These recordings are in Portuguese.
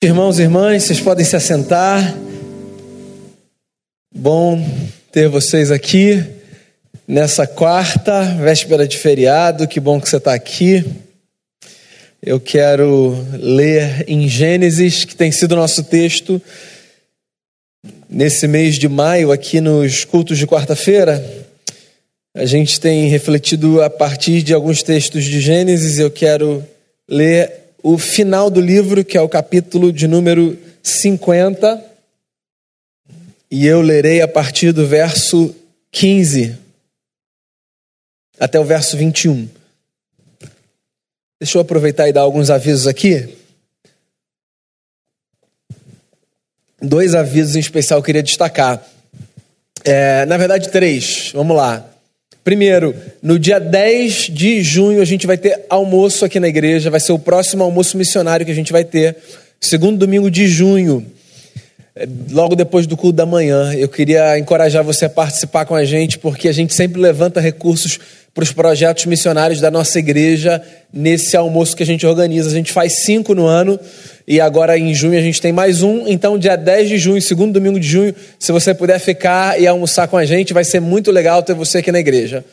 Irmãos e irmãs, vocês podem se assentar. Bom ter vocês aqui nessa quarta, véspera de feriado. Que bom que você está aqui. Eu quero ler em Gênesis, que tem sido nosso texto nesse mês de maio, aqui nos cultos de quarta-feira. A gente tem refletido a partir de alguns textos de Gênesis. Eu quero ler o final do livro, que é o capítulo de número 50, e eu lerei a partir do verso 15 até o verso 21. Deixa eu aproveitar e dar alguns avisos aqui. Dois avisos em especial eu queria destacar. É, na verdade, três. Vamos lá. Primeiro, no dia 10 de junho a gente vai ter almoço aqui na igreja, vai ser o próximo almoço missionário que a gente vai ter, segundo domingo de junho, é, logo depois do culto da manhã. Eu queria encorajar você a participar com a gente, porque a gente sempre levanta recursos para os projetos missionários da nossa igreja nesse almoço que a gente organiza. A gente faz cinco no ano e agora em junho a gente tem mais um. Então, dia 10 de junho, segundo domingo de junho, se você puder ficar e almoçar com a gente, vai ser muito legal ter você aqui na igreja.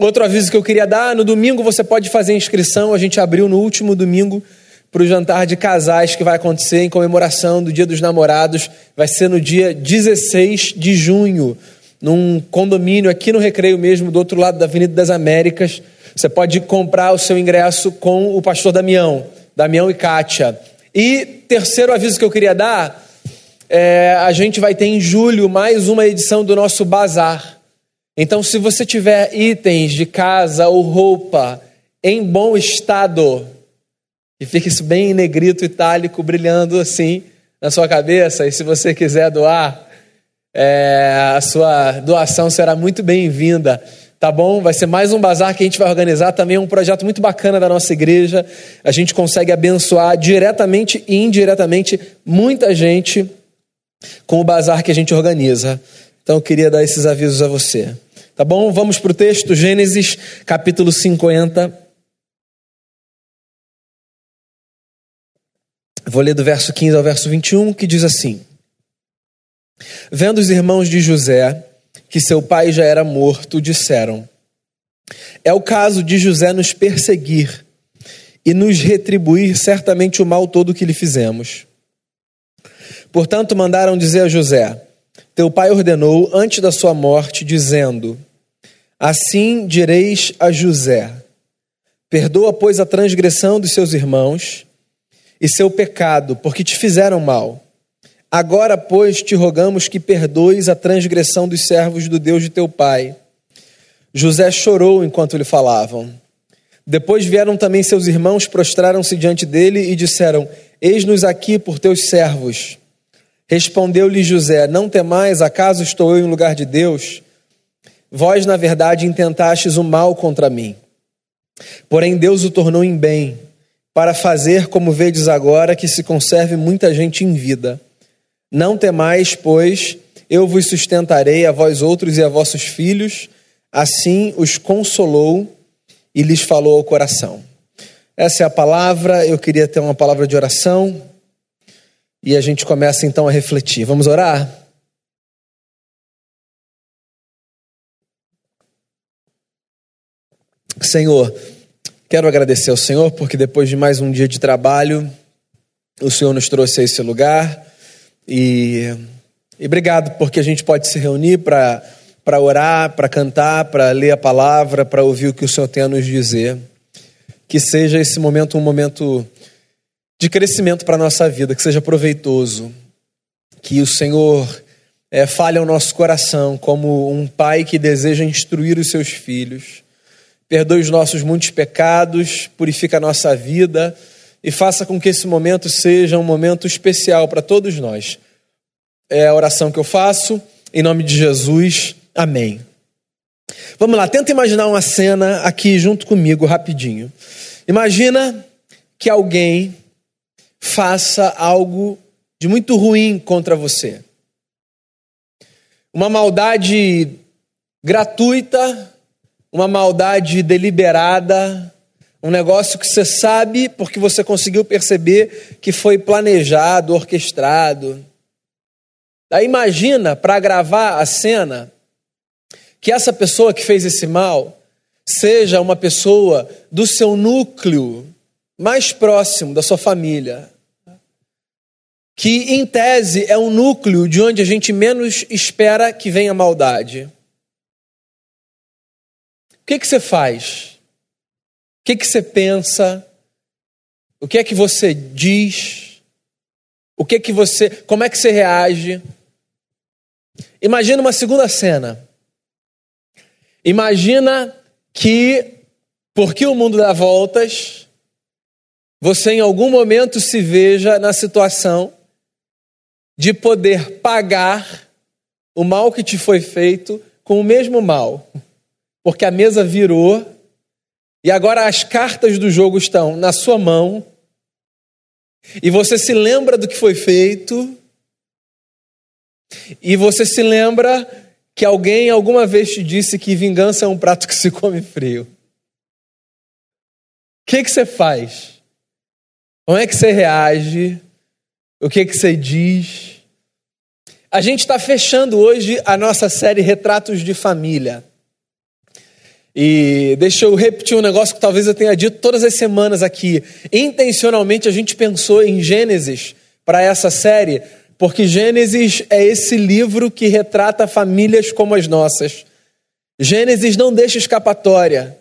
Outro aviso que eu queria dar: no domingo você pode fazer inscrição. A gente abriu no último domingo para o jantar de casais que vai acontecer em comemoração do Dia dos Namorados. Vai ser no dia 16 de junho num condomínio aqui no Recreio mesmo, do outro lado da Avenida das Américas. Você pode comprar o seu ingresso com o pastor Damião, Damião e Kátia. E terceiro aviso que eu queria dar, é, a gente vai ter em julho mais uma edição do nosso bazar. Então, se você tiver itens de casa ou roupa em bom estado, e fica isso bem em negrito itálico, brilhando assim na sua cabeça, e se você quiser doar, é, a sua doação será muito bem-vinda. Tá bom? Vai ser mais um bazar que a gente vai organizar. Também é um projeto muito bacana da nossa igreja. A gente consegue abençoar diretamente e indiretamente muita gente com o bazar que a gente organiza. Então eu queria dar esses avisos a você. Tá bom? Vamos para o texto, Gênesis capítulo 50. Vou ler do verso 15 ao verso 21, que diz assim. Vendo os irmãos de José que seu pai já era morto, disseram: É o caso de José nos perseguir e nos retribuir certamente o mal todo que lhe fizemos. Portanto, mandaram dizer a José: Teu pai ordenou antes da sua morte, dizendo: Assim direis a José: Perdoa, pois, a transgressão dos seus irmãos e seu pecado, porque te fizeram mal. Agora, pois, te rogamos que perdoes a transgressão dos servos do Deus de teu pai. José chorou enquanto lhe falavam. Depois vieram também seus irmãos, prostraram-se diante dele e disseram: Eis-nos aqui por teus servos. Respondeu-lhe José: Não temais, acaso estou eu em lugar de Deus? Vós, na verdade, intentastes o mal contra mim. Porém, Deus o tornou em bem, para fazer, como vedes agora, que se conserve muita gente em vida. Não temais, pois eu vos sustentarei a vós outros e a vossos filhos. Assim os consolou e lhes falou ao coração. Essa é a palavra. Eu queria ter uma palavra de oração. E a gente começa então a refletir. Vamos orar? Senhor, quero agradecer ao Senhor porque depois de mais um dia de trabalho, o Senhor nos trouxe a esse lugar e, e obrigado porque a gente pode se reunir para orar, para cantar, para ler a palavra, para ouvir o que o Senhor tem a nos dizer. Que seja esse momento um momento de crescimento para a nossa vida, que seja proveitoso. Que o Senhor é, fale ao nosso coração como um pai que deseja instruir os seus filhos. Perdoe os nossos muitos pecados, purifica a nossa vida e faça com que esse momento seja um momento especial para todos nós. É a oração que eu faço, em nome de Jesus, amém. Vamos lá, tenta imaginar uma cena aqui junto comigo, rapidinho. Imagina que alguém faça algo de muito ruim contra você. Uma maldade gratuita, uma maldade deliberada, Um negócio que você sabe porque você conseguiu perceber que foi planejado, orquestrado. Aí imagina para gravar a cena que essa pessoa que fez esse mal seja uma pessoa do seu núcleo mais próximo, da sua família. Que, em tese, é um núcleo de onde a gente menos espera que venha maldade. O que, que você faz? O que, que você pensa? O que é que você diz? O que é que você. Como é que você reage? Imagina uma segunda cena. Imagina que, porque o mundo dá voltas, você em algum momento se veja na situação de poder pagar o mal que te foi feito com o mesmo mal. Porque a mesa virou e agora as cartas do jogo estão na sua mão. E você se lembra do que foi feito. E você se lembra que alguém alguma vez te disse que vingança é um prato que se come frio. O que, que você faz? Como é que você reage? O que, que você diz? A gente está fechando hoje a nossa série Retratos de Família. E deixa eu repetir um negócio que talvez eu tenha dito todas as semanas aqui. Intencionalmente a gente pensou em Gênesis para essa série, porque Gênesis é esse livro que retrata famílias como as nossas. Gênesis não deixa escapatória.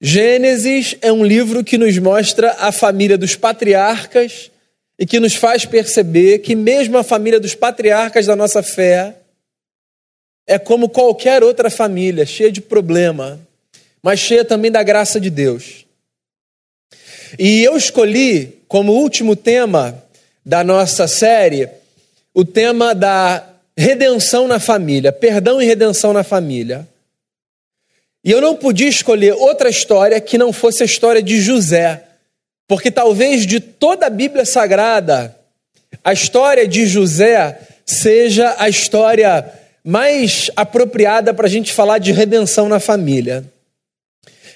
Gênesis é um livro que nos mostra a família dos patriarcas e que nos faz perceber que, mesmo a família dos patriarcas da nossa fé, é como qualquer outra família, cheia de problema, mas cheia também da graça de Deus. E eu escolhi como último tema da nossa série o tema da redenção na família, perdão e redenção na família. E eu não podia escolher outra história que não fosse a história de José, porque talvez de toda a Bíblia Sagrada, a história de José seja a história mais apropriada para a gente falar de redenção na família.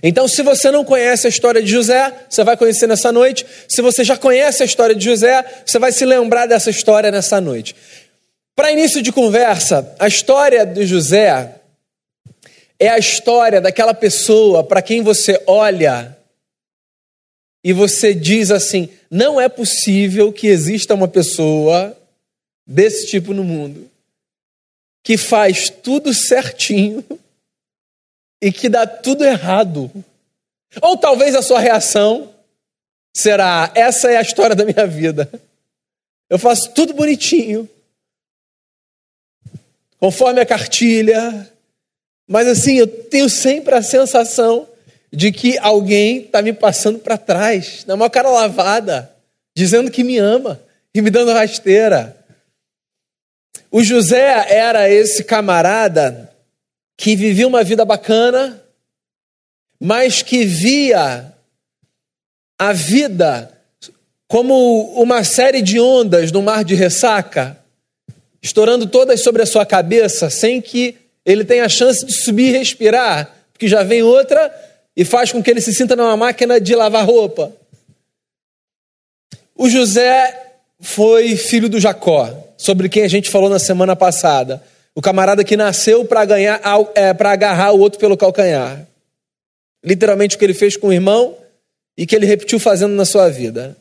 Então, se você não conhece a história de José, você vai conhecer nessa noite. Se você já conhece a história de José, você vai se lembrar dessa história nessa noite. Para início de conversa, a história de José é a história daquela pessoa para quem você olha e você diz assim: não é possível que exista uma pessoa desse tipo no mundo, que faz tudo certinho e que dá tudo errado. Ou talvez a sua reação será: essa é a história da minha vida. Eu faço tudo bonitinho, conforme a cartilha, mas assim, eu tenho sempre a sensação de que alguém está me passando para trás, na maior cara lavada, dizendo que me ama e me dando rasteira. O José era esse camarada que vivia uma vida bacana, mas que via a vida como uma série de ondas no mar de ressaca, estourando todas sobre a sua cabeça, sem que ele tenha a chance de subir e respirar, porque já vem outra e faz com que ele se sinta numa máquina de lavar roupa. O José foi filho do Jacó, sobre quem a gente falou na semana passada. O camarada que nasceu para ganhar, é, para agarrar o outro pelo calcanhar. Literalmente o que ele fez com o irmão e que ele repetiu fazendo na sua vida.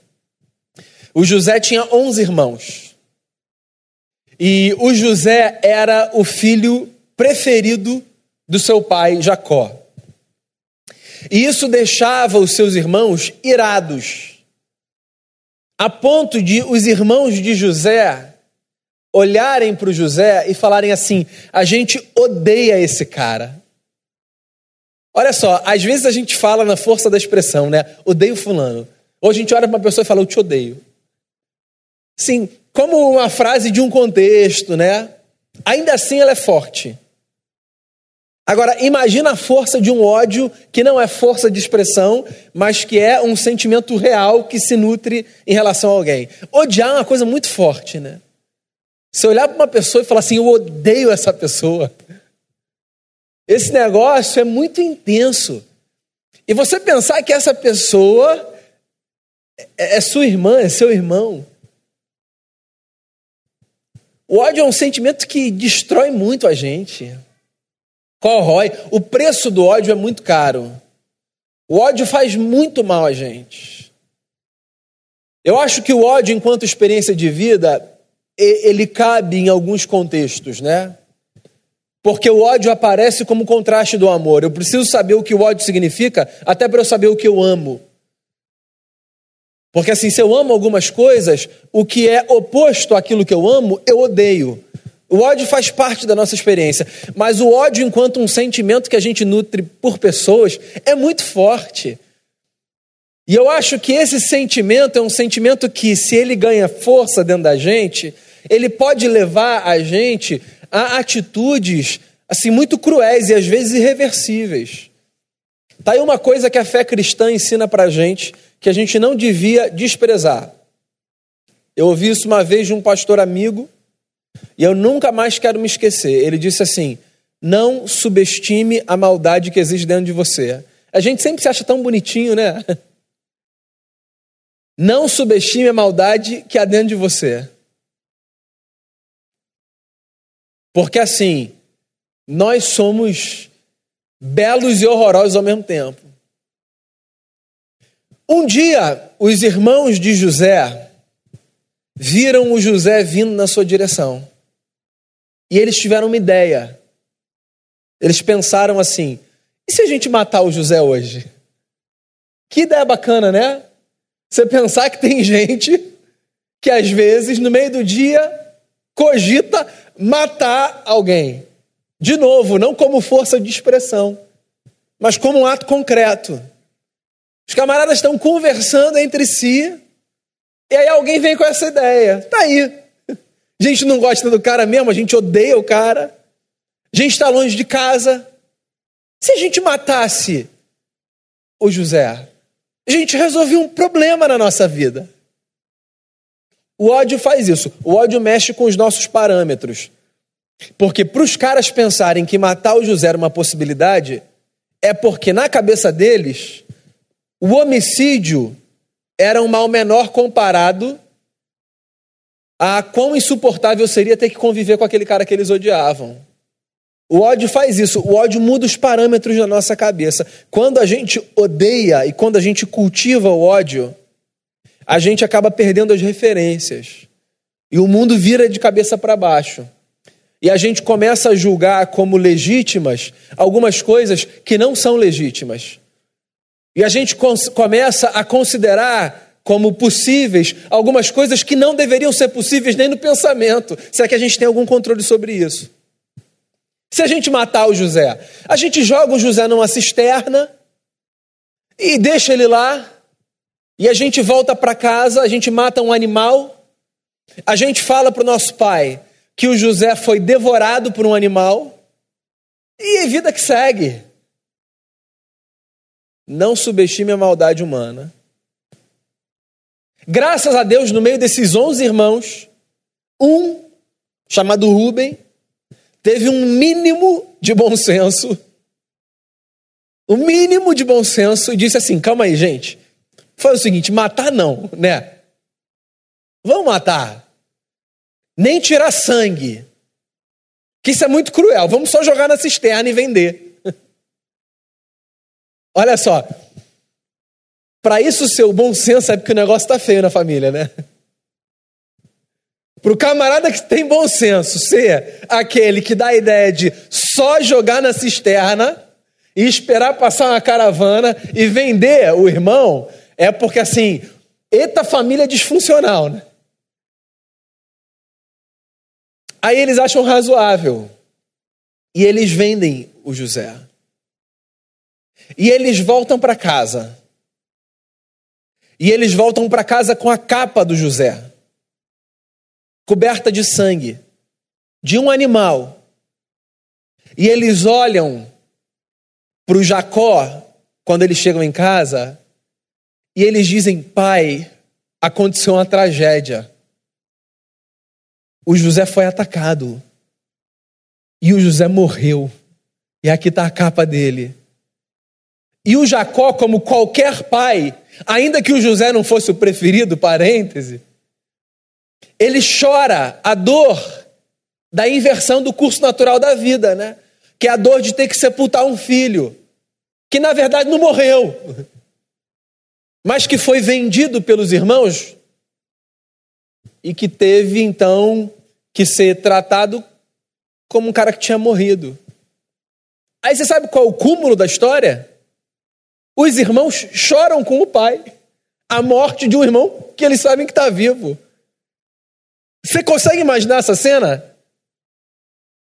O José tinha 11 irmãos. E o José era o filho preferido do seu pai Jacó. E isso deixava os seus irmãos irados, a ponto de os irmãos de José olharem para o José e falarem assim: a gente odeia esse cara. Olha só, às vezes a gente fala na força da expressão, né? Odeio fulano. Ou a gente olha para uma pessoa e fala, eu te odeio. Sim, como uma frase de um contexto, né? Ainda assim ela é forte. Agora, imagina a força de um ódio que não é força de expressão, mas que é um sentimento real que se nutre em relação a alguém. Odiar é uma coisa muito forte, né? Você olhar para uma pessoa e falar assim, eu odeio essa pessoa. Esse negócio é muito intenso. e você pensar que essa pessoa é, é sua irmã, é seu irmão. O ódio é um sentimento que destrói muito a gente. Corrói. O preço do ódio é muito caro. O ódio faz muito mal a gente. Eu acho que o ódio, enquanto experiência de vida, ele cabe em alguns contextos, né? Porque o ódio aparece como contraste do amor. Eu preciso saber o que o ódio significa, até para eu saber o que eu amo. Porque assim, se eu amo algumas coisas, o que é oposto àquilo que eu amo, eu odeio. O ódio faz parte da nossa experiência, mas o ódio, enquanto um sentimento que a gente nutre por pessoas, é muito forte. E eu acho que esse sentimento é um sentimento que, se ele ganha força dentro da gente, ele pode levar a gente a atitudes assim muito cruéis e às vezes irreversíveis. Tá aí uma coisa que a fé cristã ensina para a gente que a gente não devia desprezar. Eu ouvi isso uma vez de um pastor amigo e eu nunca mais quero me esquecer. Ele disse assim: não subestime a maldade que existe dentro de você. A gente sempre se acha tão bonitinho, né? Não subestime a maldade que há dentro de você. Porque assim, nós somos belos e horrorosos ao mesmo tempo. Um dia, os irmãos de José viram o José vindo na sua direção. E eles tiveram uma ideia. Eles pensaram assim: e se a gente matar o José hoje? Que ideia bacana, né? Você pensar que tem gente que às vezes, no meio do dia, cogita matar alguém. De novo, não como força de expressão, mas como um ato concreto. Os camaradas estão conversando entre si, e aí alguém vem com essa ideia. Tá aí. A gente não gosta do cara mesmo, a gente odeia o cara. A gente está longe de casa. Se a gente matasse o José, a gente resolvia um problema na nossa vida. O ódio faz isso. O ódio mexe com os nossos parâmetros. Porque para os caras pensarem que matar o José era uma possibilidade, é porque na cabeça deles o homicídio era um mal menor comparado a quão insuportável seria ter que conviver com aquele cara que eles odiavam. O ódio faz isso, o ódio muda os parâmetros na nossa cabeça. Quando a gente odeia e quando a gente cultiva o ódio, a gente acaba perdendo as referências. E o mundo vira de cabeça para baixo. E a gente começa a julgar como legítimas algumas coisas que não são legítimas. E a gente começa a considerar como possíveis algumas coisas que não deveriam ser possíveis nem no pensamento. Será que a gente tem algum controle sobre isso? Se a gente matar o José, a gente joga o José numa cisterna e deixa ele lá, e a gente volta para casa, a gente mata um animal, a gente fala para o nosso pai que o José foi devorado por um animal, e a vida que segue. Não subestime a maldade humana. Graças a Deus, no meio desses 11 irmãos, um, chamado Rubem, teve um mínimo de bom senso. O um mínimo de bom senso e disse assim: calma aí, gente. Foi o seguinte: matar não, né? Vamos matar. Nem tirar sangue. Que isso é muito cruel. Vamos só jogar na cisterna e vender. Olha só. Para isso, seu bom senso sabe que o negócio está feio na família, né? Para o camarada que tem bom senso ser aquele que dá a ideia de só jogar na cisterna e esperar passar uma caravana e vender o irmão, é porque assim, eita família disfuncional, né? Aí eles acham razoável e eles vendem o José. E eles voltam para casa. E eles voltam para casa com a capa do José, coberta de sangue, de um animal. E eles olham para o Jacó, quando eles chegam em casa, e eles dizem: Pai, aconteceu uma tragédia. O José foi atacado. E o José morreu. E aqui está a capa dele. E o Jacó, como qualquer pai, ainda que o José não fosse o preferido, parêntese, ele chora a dor da inversão do curso natural da vida, né? Que é a dor de ter que sepultar um filho, que na verdade não morreu, mas que foi vendido pelos irmãos e que teve então que ser tratado como um cara que tinha morrido. Aí você sabe qual é o cúmulo da história? Os irmãos choram com o pai a morte de um irmão que eles sabem que está vivo. Você consegue imaginar essa cena?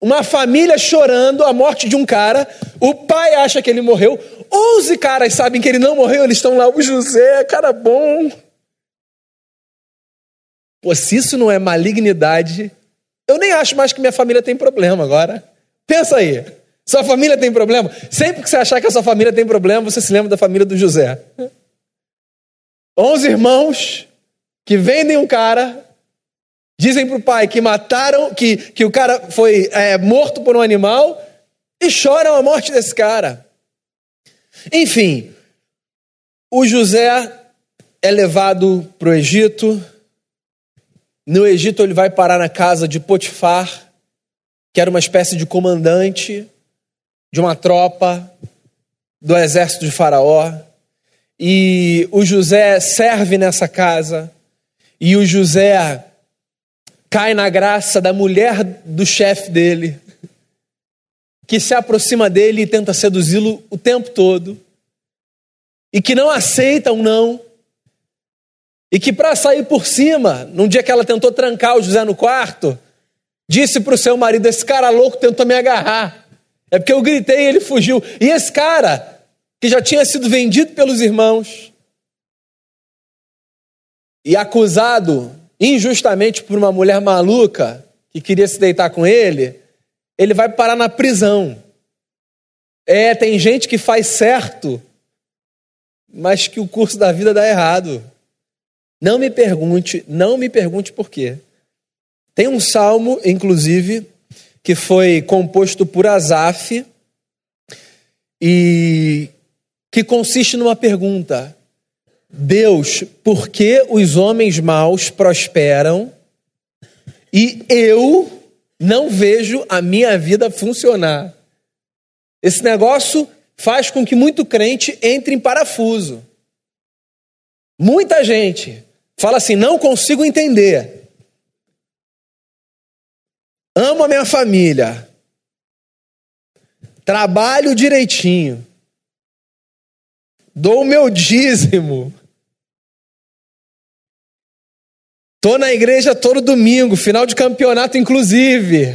Uma família chorando a morte de um cara, o pai acha que ele morreu, onze caras sabem que ele não morreu, eles estão lá, o José, cara bom. Pô, se isso não é malignidade, eu nem acho mais que minha família tem problema agora. Pensa aí. Sua família tem problema? Sempre que você achar que a sua família tem problema, você se lembra da família do José. Onze irmãos que vendem um cara, dizem para o pai que mataram, que, que o cara foi é, morto por um animal e choram a morte desse cara. Enfim, o José é levado para o Egito. No Egito, ele vai parar na casa de Potifar, que era uma espécie de comandante de uma tropa do exército de Faraó. E o José serve nessa casa. E o José cai na graça da mulher do chefe dele, que se aproxima dele e tenta seduzi-lo o tempo todo. E que não aceita um não. E que para sair por cima, num dia que ela tentou trancar o José no quarto, disse para o seu marido: Esse cara louco tentou me agarrar. É porque eu gritei e ele fugiu. E esse cara, que já tinha sido vendido pelos irmãos e acusado injustamente por uma mulher maluca que queria se deitar com ele, ele vai parar na prisão. É, tem gente que faz certo, mas que o curso da vida dá errado. Não me pergunte, não me pergunte por quê. Tem um salmo, inclusive, que foi composto por Asaf e que consiste numa pergunta: Deus, por que os homens maus prosperam e eu não vejo a minha vida funcionar? Esse negócio faz com que muito crente entre em parafuso. Muita gente fala assim: não consigo entender. Amo a minha família. Trabalho direitinho. Dou o meu dízimo. Tô na igreja todo domingo, final de campeonato inclusive.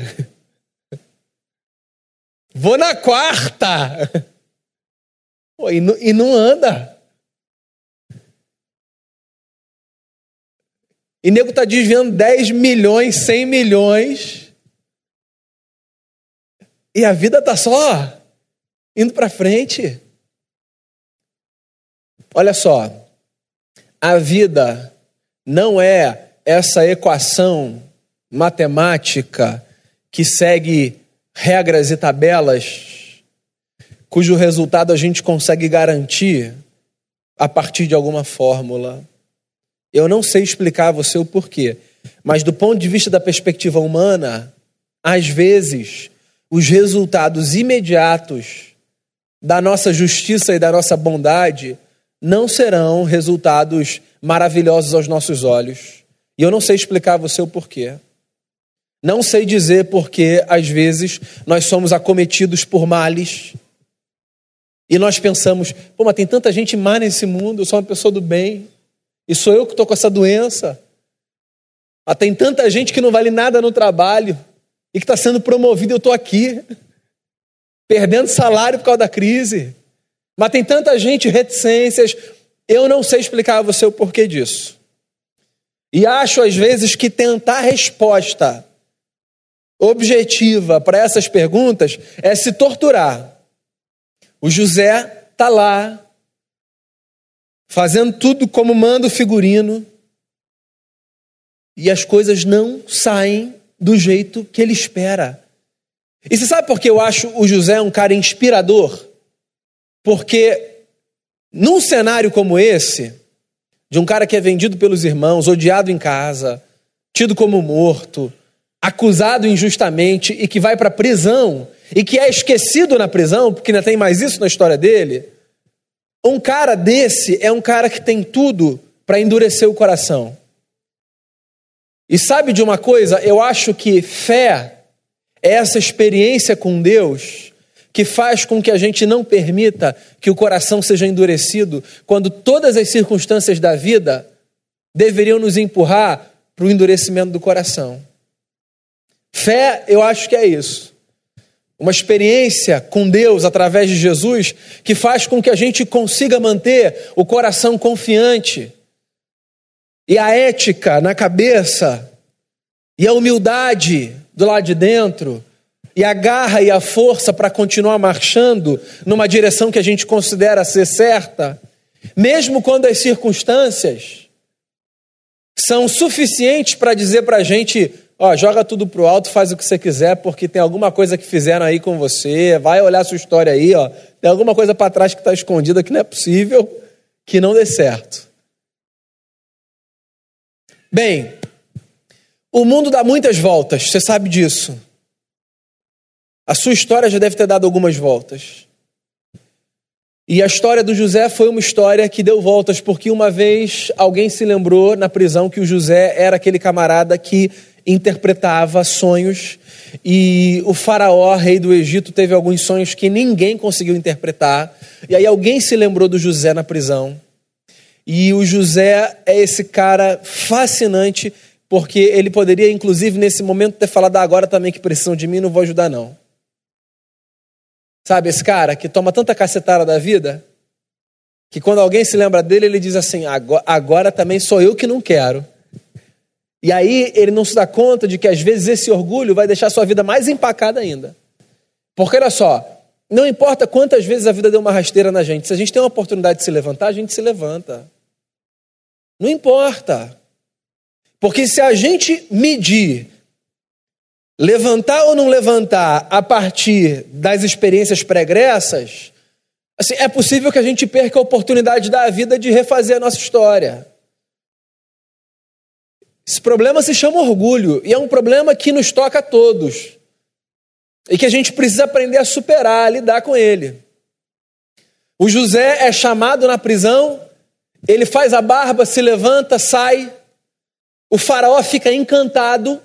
Vou na quarta. Pô, e, não, e não anda. E nego tá desviando 10 milhões, 100 milhões e a vida está só indo para frente. Olha só, a vida não é essa equação matemática que segue regras e tabelas, cujo resultado a gente consegue garantir a partir de alguma fórmula. Eu não sei explicar a você o porquê, mas do ponto de vista da perspectiva humana, às vezes os resultados imediatos da nossa justiça e da nossa bondade não serão resultados maravilhosos aos nossos olhos. E eu não sei explicar a você o porquê. Não sei dizer porque, às vezes, nós somos acometidos por males e nós pensamos: pô, mas tem tanta gente má nesse mundo, eu sou uma pessoa do bem, e sou eu que estou com essa doença. Ah, tem tanta gente que não vale nada no trabalho e que está sendo promovido, eu estou aqui, perdendo salário por causa da crise. Mas tem tanta gente, reticências, eu não sei explicar a você o porquê disso. E acho, às vezes, que tentar resposta objetiva para essas perguntas é se torturar. O José está lá, fazendo tudo como manda o figurino, e as coisas não saem do jeito que ele espera. E você sabe por que eu acho o José um cara inspirador? Porque num cenário como esse, de um cara que é vendido pelos irmãos, odiado em casa, tido como morto, acusado injustamente e que vai para a prisão e que é esquecido na prisão, porque ainda tem mais isso na história dele. Um cara desse é um cara que tem tudo para endurecer o coração. E sabe de uma coisa? Eu acho que fé é essa experiência com Deus que faz com que a gente não permita que o coração seja endurecido quando todas as circunstâncias da vida deveriam nos empurrar para o endurecimento do coração. Fé, eu acho que é isso. Uma experiência com Deus através de Jesus que faz com que a gente consiga manter o coração confiante e a ética na cabeça e a humildade do lado de dentro e a garra e a força para continuar marchando numa direção que a gente considera ser certa, mesmo quando as circunstâncias são suficientes para dizer para a gente: ó, joga tudo pro alto, faz o que você quiser, porque tem alguma coisa que fizeram aí com você, vai olhar sua história aí, ó, tem alguma coisa para trás que está escondida que não é possível que não dê certo. Bem, o mundo dá muitas voltas, você sabe disso. A sua história já deve ter dado algumas voltas. E a história do José foi uma história que deu voltas, porque uma vez alguém se lembrou na prisão que o José era aquele camarada que interpretava sonhos e o faraó, rei do Egito, teve alguns sonhos que ninguém conseguiu interpretar. E aí alguém se lembrou do José na prisão. E o José é esse cara fascinante, porque ele poderia, inclusive, nesse momento, ter falado: ah, agora também que precisam de mim, não vou ajudar, não. Sabe, esse cara que toma tanta cacetada da vida, que quando alguém se lembra dele, ele diz assim: agora, agora também sou eu que não quero. E aí ele não se dá conta de que às vezes esse orgulho vai deixar sua vida mais empacada ainda. Porque olha só, não importa quantas vezes a vida deu uma rasteira na gente, se a gente tem uma oportunidade de se levantar, a gente se levanta. Não importa. Porque se a gente medir levantar ou não levantar a partir das experiências pregressas, assim, é possível que a gente perca a oportunidade da vida de refazer a nossa história. Esse problema se chama orgulho e é um problema que nos toca a todos e que a gente precisa aprender a superar, a lidar com ele. O José é chamado na prisão ele faz a barba, se levanta, sai. O faraó fica encantado,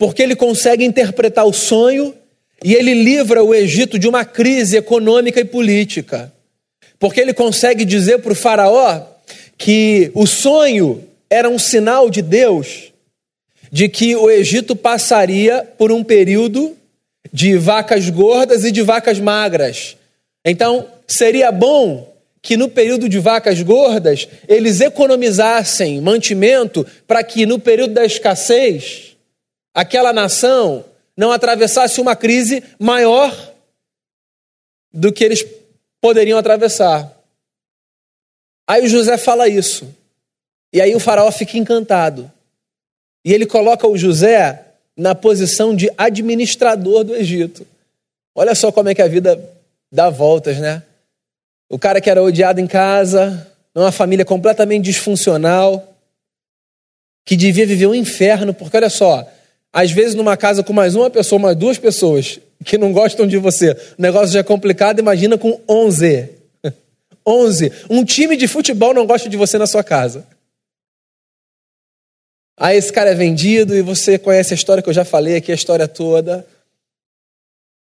porque ele consegue interpretar o sonho e ele livra o Egito de uma crise econômica e política. Porque ele consegue dizer para o faraó que o sonho era um sinal de Deus de que o Egito passaria por um período de vacas gordas e de vacas magras. Então, seria bom que no período de vacas gordas eles economizassem mantimento para que no período da escassez aquela nação não atravessasse uma crise maior do que eles poderiam atravessar. Aí o José fala isso. E aí o faraó fica encantado. E ele coloca o José na posição de administrador do Egito. Olha só como é que a vida dá voltas, né? O cara que era odiado em casa, numa família completamente disfuncional, que devia viver um inferno, porque olha só, às vezes numa casa com mais uma pessoa, mais duas pessoas que não gostam de você, o negócio já é complicado, imagina com 11. 11. Um time de futebol não gosta de você na sua casa. Aí esse cara é vendido e você conhece a história que eu já falei aqui, a história toda.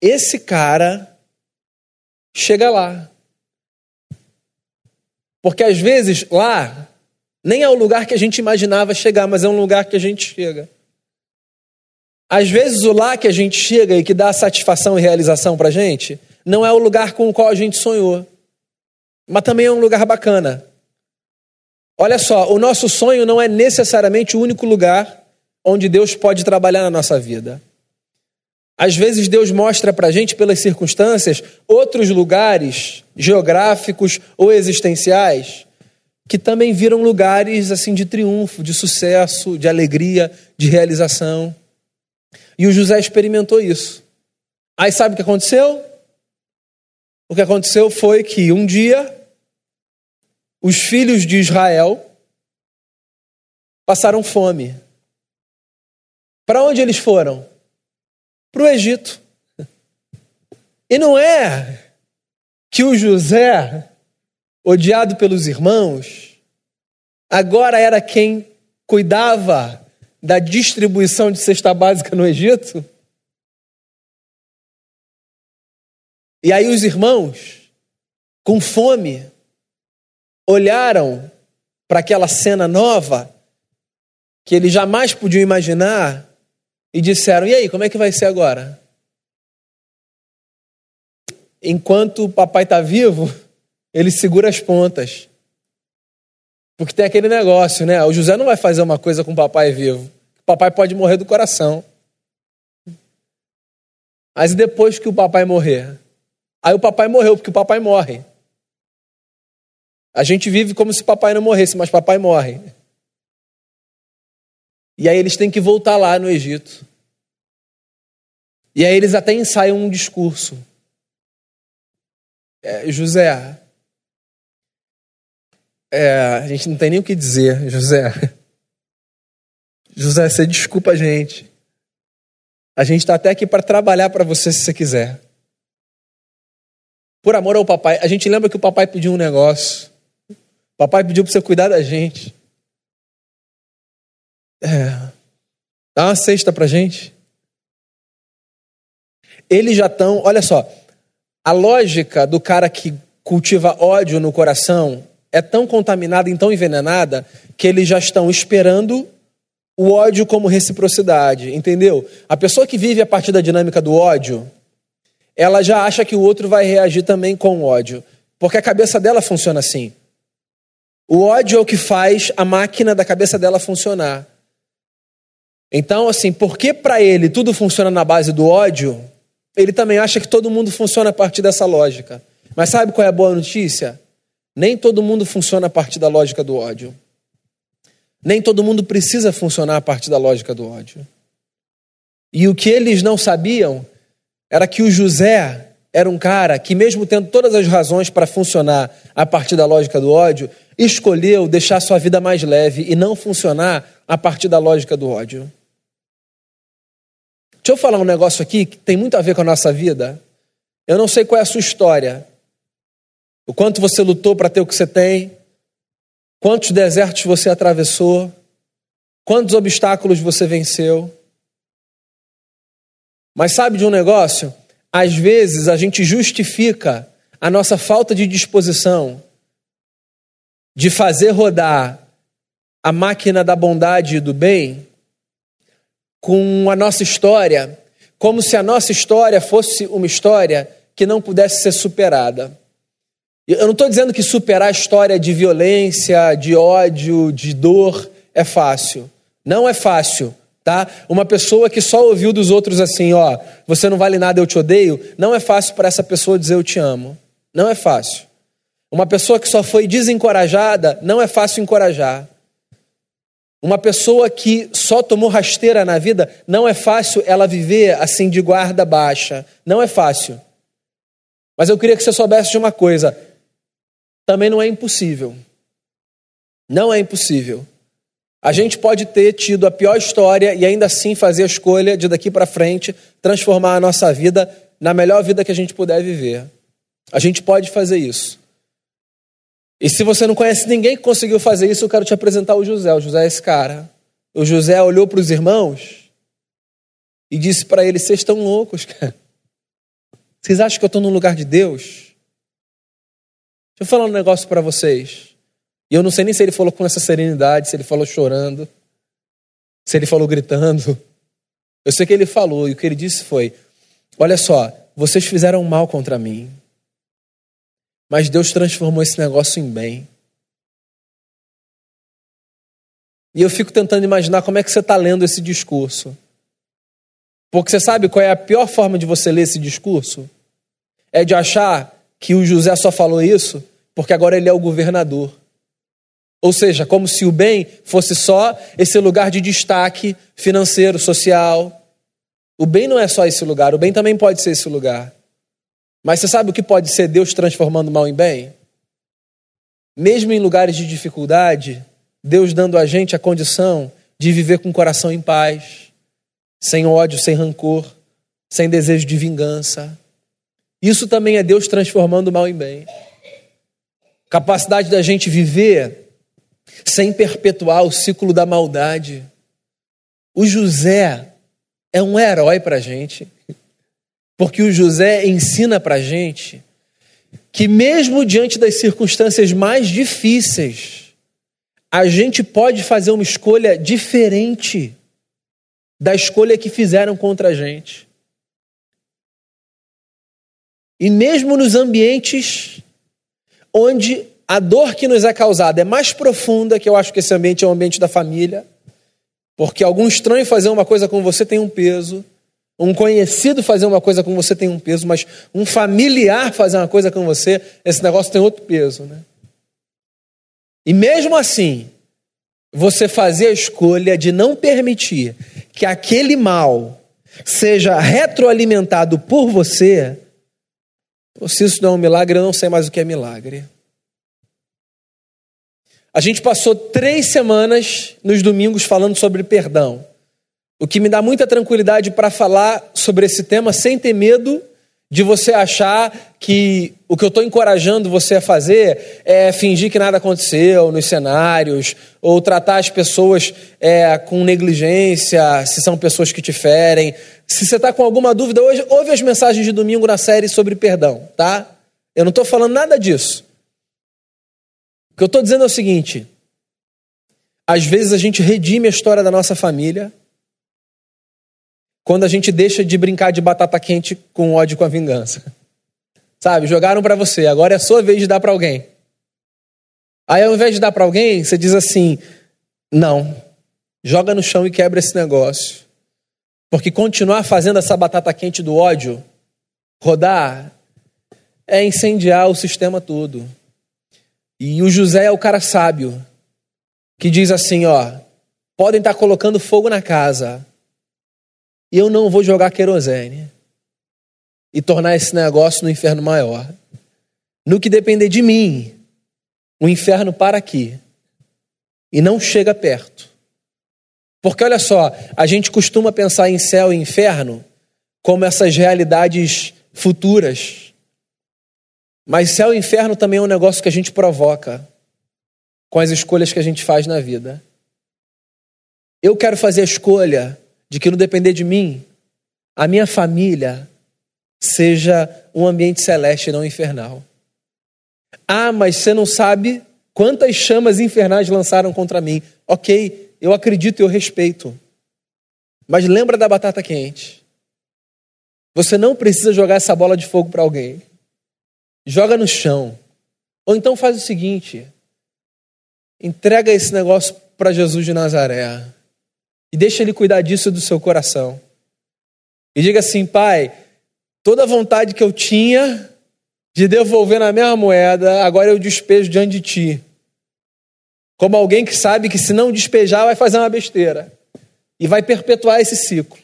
Esse cara chega lá. Porque às vezes lá nem é o lugar que a gente imaginava chegar, mas é um lugar que a gente chega. Às vezes o lá que a gente chega e que dá satisfação e realização para a gente, não é o lugar com o qual a gente sonhou, mas também é um lugar bacana. Olha só, o nosso sonho não é necessariamente o único lugar onde Deus pode trabalhar na nossa vida. Às vezes Deus mostra para a gente, pelas circunstâncias, outros lugares geográficos ou existenciais que também viram lugares assim de triunfo, de sucesso, de alegria, de realização. E o José experimentou isso. Aí sabe o que aconteceu? O que aconteceu foi que um dia os filhos de Israel passaram fome. Para onde eles foram? Para o Egito. E não é que o José, odiado pelos irmãos, agora era quem cuidava da distribuição de cesta básica no Egito? E aí os irmãos, com fome, olharam para aquela cena nova que eles jamais podiam imaginar e disseram: E aí, como é que vai ser agora? Enquanto o papai está vivo, ele segura as pontas. Porque tem aquele negócio, né? O José não vai fazer uma coisa com o papai vivo. O papai pode morrer do coração. Mas e depois que o papai morrer? Aí o papai morreu, porque o papai morre. A gente vive como se papai não morresse, mas papai morre. E aí eles têm que voltar lá no Egito. E aí eles até ensaiam um discurso. É, José, é, a gente não tem nem o que dizer, José. José, você desculpa a gente. A gente está até aqui para trabalhar para você se você quiser. Por amor ao papai. A gente lembra que o papai pediu um negócio. O papai pediu para você cuidar da gente. É, dá uma cesta para gente. Eles já estão, olha só, a lógica do cara que cultiva ódio no coração é tão contaminada e tão envenenada que eles já estão esperando o ódio como reciprocidade, entendeu? A pessoa que vive a partir da dinâmica do ódio, ela já acha que o outro vai reagir também com ódio, porque a cabeça dela funciona assim. O ódio é o que faz a máquina da cabeça dela funcionar. Então, assim, porque para ele tudo funciona na base do ódio, ele também acha que todo mundo funciona a partir dessa lógica. Mas sabe qual é a boa notícia? Nem todo mundo funciona a partir da lógica do ódio. Nem todo mundo precisa funcionar a partir da lógica do ódio. E o que eles não sabiam era que o José era um cara que, mesmo tendo todas as razões para funcionar a partir da lógica do ódio, escolheu deixar sua vida mais leve e não funcionar a partir da lógica do ódio. Deixa eu falar um negócio aqui que tem muito a ver com a nossa vida. Eu não sei qual é a sua história, o quanto você lutou para ter o que você tem, quantos desertos você atravessou, quantos obstáculos você venceu. Mas sabe de um negócio? Às vezes a gente justifica a nossa falta de disposição de fazer rodar a máquina da bondade e do bem com a nossa história, como se a nossa história fosse uma história que não pudesse ser superada. Eu não estou dizendo que superar a história de violência, de ódio, de dor é fácil. Não é fácil, tá? Uma pessoa que só ouviu dos outros assim, ó, você não vale nada, eu te odeio, não é fácil para essa pessoa dizer eu te amo. Não é fácil. Uma pessoa que só foi desencorajada, não é fácil encorajar. Uma pessoa que só tomou rasteira na vida, não é fácil ela viver assim de guarda baixa. Não é fácil. Mas eu queria que você soubesse de uma coisa: também não é impossível. Não é impossível. A gente pode ter tido a pior história e ainda assim fazer a escolha de daqui para frente transformar a nossa vida na melhor vida que a gente puder viver. A gente pode fazer isso. E se você não conhece ninguém que conseguiu fazer isso, eu quero te apresentar o José. O José é esse cara. O José olhou para os irmãos e disse para eles: Vocês estão loucos, cara. Vocês acham que eu estou no lugar de Deus? Eu falar um negócio para vocês. E eu não sei nem se ele falou com essa serenidade, se ele falou chorando, se ele falou gritando. Eu sei que ele falou e o que ele disse foi: Olha só, vocês fizeram mal contra mim, mas Deus transformou esse negócio em bem. E eu fico tentando imaginar como é que você está lendo esse discurso. Porque você sabe qual é a pior forma de você ler esse discurso? É de achar que o José só falou isso porque agora ele é o governador. Ou seja, como se o bem fosse só esse lugar de destaque financeiro, social. O bem não é só esse lugar, o bem também pode ser esse lugar. Mas você sabe o que pode ser Deus transformando mal em bem? mesmo em lugares de dificuldade, Deus dando a gente a condição de viver com o coração em paz, sem ódio, sem rancor, sem desejo de vingança. Isso também é Deus transformando o mal em bem. Capacidade da gente viver sem perpetuar o ciclo da maldade. O José é um herói para a gente, porque o José ensina para a gente que, mesmo diante das circunstâncias mais difíceis, a gente pode fazer uma escolha diferente da escolha que fizeram contra a gente. E mesmo nos ambientes onde a dor que nos é causada é mais profunda, que eu acho que esse ambiente é o ambiente da família, porque algum estranho fazer uma coisa com você tem um peso, um conhecido fazer uma coisa com você tem um peso, mas um familiar fazer uma coisa com você, esse negócio tem outro peso, né? E mesmo assim, você fazer a escolha de não permitir que aquele mal seja retroalimentado por você, se isso não é um milagre, eu não sei mais o que é milagre. A gente passou três semanas nos domingos falando sobre perdão, o que me dá muita tranquilidade para falar sobre esse tema sem ter medo de você achar que o que eu estou encorajando você a fazer é fingir que nada aconteceu nos cenários, ou tratar as pessoas é, com negligência, se são pessoas que te ferem. Se você está com alguma dúvida hoje, ouve as mensagens de domingo na série sobre perdão, tá? Eu não estou falando nada disso. O que eu estou dizendo é o seguinte: às vezes a gente redime a história da nossa família quando a gente deixa de brincar de batata quente com ódio com a vingança. Sabe, jogaram para você, agora é a sua vez de dar para alguém. Aí ao invés de dar para alguém, você diz assim: "Não. Joga no chão e quebra esse negócio". Porque continuar fazendo essa batata quente do ódio rodar é incendiar o sistema todo. E o José é o cara sábio que diz assim, ó, podem estar tá colocando fogo na casa, e eu não vou jogar querosene e tornar esse negócio no inferno maior. No que depender de mim, o inferno para aqui e não chega perto. Porque olha só, a gente costuma pensar em céu e inferno como essas realidades futuras mas céu e inferno também é um negócio que a gente provoca com as escolhas que a gente faz na vida. Eu quero fazer a escolha de que, no depender de mim, a minha família seja um ambiente celeste e não infernal. Ah, mas você não sabe quantas chamas infernais lançaram contra mim. Ok, eu acredito e eu respeito. Mas lembra da batata quente. Você não precisa jogar essa bola de fogo para alguém joga no chão. Ou então faz o seguinte: entrega esse negócio para Jesus de Nazaré e deixa ele cuidar disso do seu coração. E diga assim, Pai, toda a vontade que eu tinha de devolver na mesma moeda, agora eu despejo diante de Ti. Como alguém que sabe que se não despejar vai fazer uma besteira e vai perpetuar esse ciclo.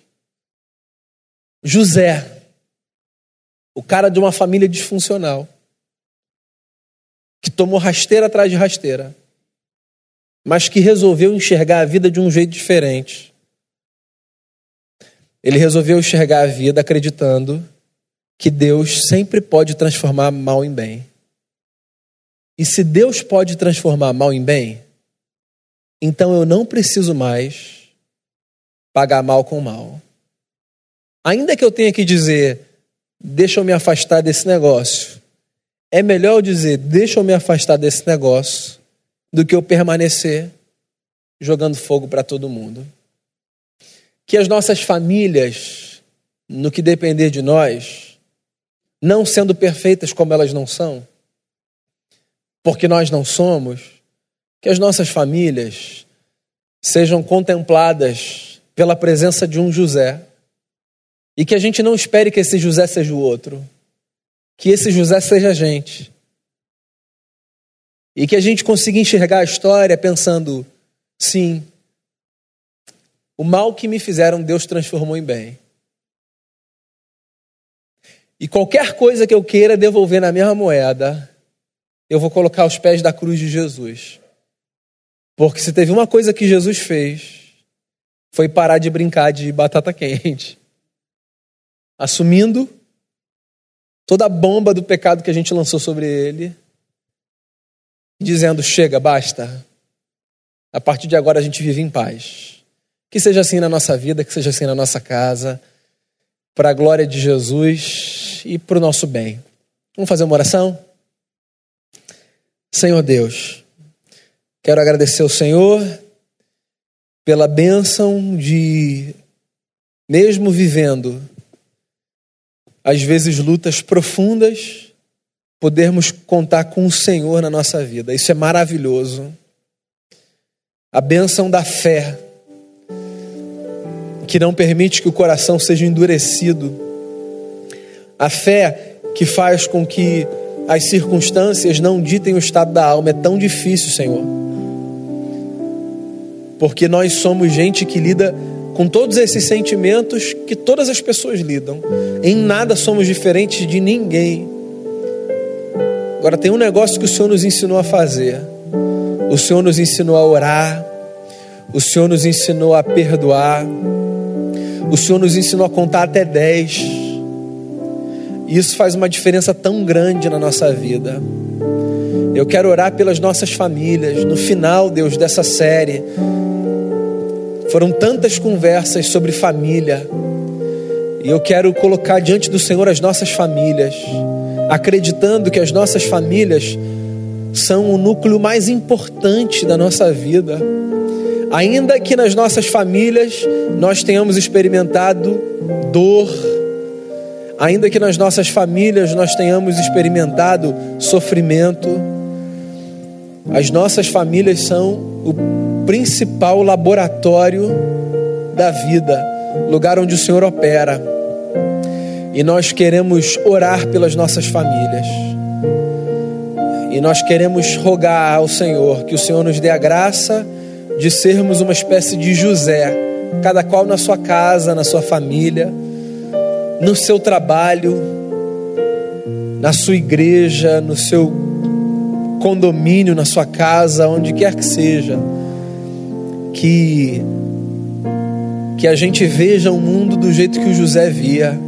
José, o cara de uma família disfuncional, que tomou rasteira atrás de rasteira, mas que resolveu enxergar a vida de um jeito diferente. Ele resolveu enxergar a vida acreditando que Deus sempre pode transformar mal em bem. E se Deus pode transformar mal em bem, então eu não preciso mais pagar mal com mal. Ainda que eu tenha que dizer, deixa eu me afastar desse negócio. É melhor eu dizer, deixa eu me afastar desse negócio, do que eu permanecer jogando fogo para todo mundo. Que as nossas famílias, no que depender de nós, não sendo perfeitas como elas não são, porque nós não somos, que as nossas famílias sejam contempladas pela presença de um José e que a gente não espere que esse José seja o outro. Que esse José seja a gente. E que a gente consiga enxergar a história pensando: sim, o mal que me fizeram, Deus transformou em bem. E qualquer coisa que eu queira devolver na mesma moeda, eu vou colocar os pés da cruz de Jesus. Porque se teve uma coisa que Jesus fez, foi parar de brincar de batata quente. Assumindo toda a bomba do pecado que a gente lançou sobre ele, dizendo: chega, basta. A partir de agora a gente vive em paz. Que seja assim na nossa vida, que seja assim na nossa casa, para a glória de Jesus e para o nosso bem. Vamos fazer uma oração? Senhor Deus, quero agradecer ao Senhor pela bênção de, mesmo vivendo, às vezes lutas profundas, podermos contar com o Senhor na nossa vida. Isso é maravilhoso. A bênção da fé, que não permite que o coração seja endurecido. A fé que faz com que as circunstâncias não ditem o estado da alma. É tão difícil, Senhor. Porque nós somos gente que lida com todos esses sentimentos que todas as pessoas lidam. Em nada somos diferentes de ninguém. Agora tem um negócio que o Senhor nos ensinou a fazer. O Senhor nos ensinou a orar. O Senhor nos ensinou a perdoar. O Senhor nos ensinou a contar até dez. E isso faz uma diferença tão grande na nossa vida. Eu quero orar pelas nossas famílias. No final, Deus, dessa série, foram tantas conversas sobre família. E eu quero colocar diante do Senhor as nossas famílias, acreditando que as nossas famílias são o núcleo mais importante da nossa vida. Ainda que nas nossas famílias nós tenhamos experimentado dor, ainda que nas nossas famílias nós tenhamos experimentado sofrimento, as nossas famílias são o principal laboratório da vida, lugar onde o Senhor opera. E nós queremos orar pelas nossas famílias. E nós queremos rogar ao Senhor que o Senhor nos dê a graça de sermos uma espécie de José, cada qual na sua casa, na sua família, no seu trabalho, na sua igreja, no seu condomínio, na sua casa, onde quer que seja que que a gente veja o mundo do jeito que o José via.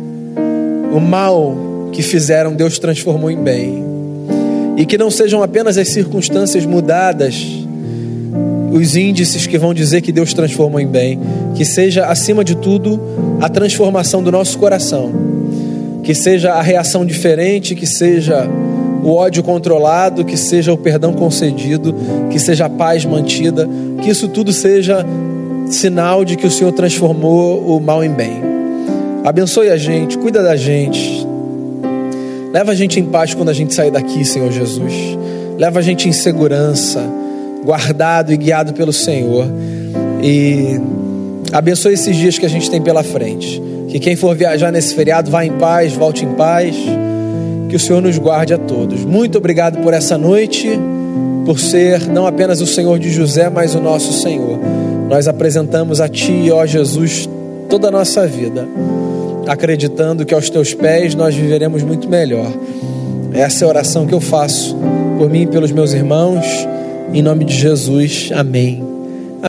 O mal que fizeram, Deus transformou em bem. E que não sejam apenas as circunstâncias mudadas, os índices que vão dizer que Deus transformou em bem. Que seja, acima de tudo, a transformação do nosso coração. Que seja a reação diferente, que seja o ódio controlado, que seja o perdão concedido, que seja a paz mantida, que isso tudo seja sinal de que o Senhor transformou o mal em bem. Abençoe a gente, cuida da gente. Leva a gente em paz quando a gente sair daqui, Senhor Jesus. Leva a gente em segurança, guardado e guiado pelo Senhor. E abençoe esses dias que a gente tem pela frente. Que quem for viajar nesse feriado vá em paz, volte em paz. Que o Senhor nos guarde a todos. Muito obrigado por essa noite, por ser não apenas o Senhor de José, mas o nosso Senhor. Nós apresentamos a Ti, ó Jesus, toda a nossa vida, acreditando que aos Teus pés nós viveremos muito melhor. Essa é a oração que eu faço por mim e pelos meus irmãos. Em nome de Jesus, amém.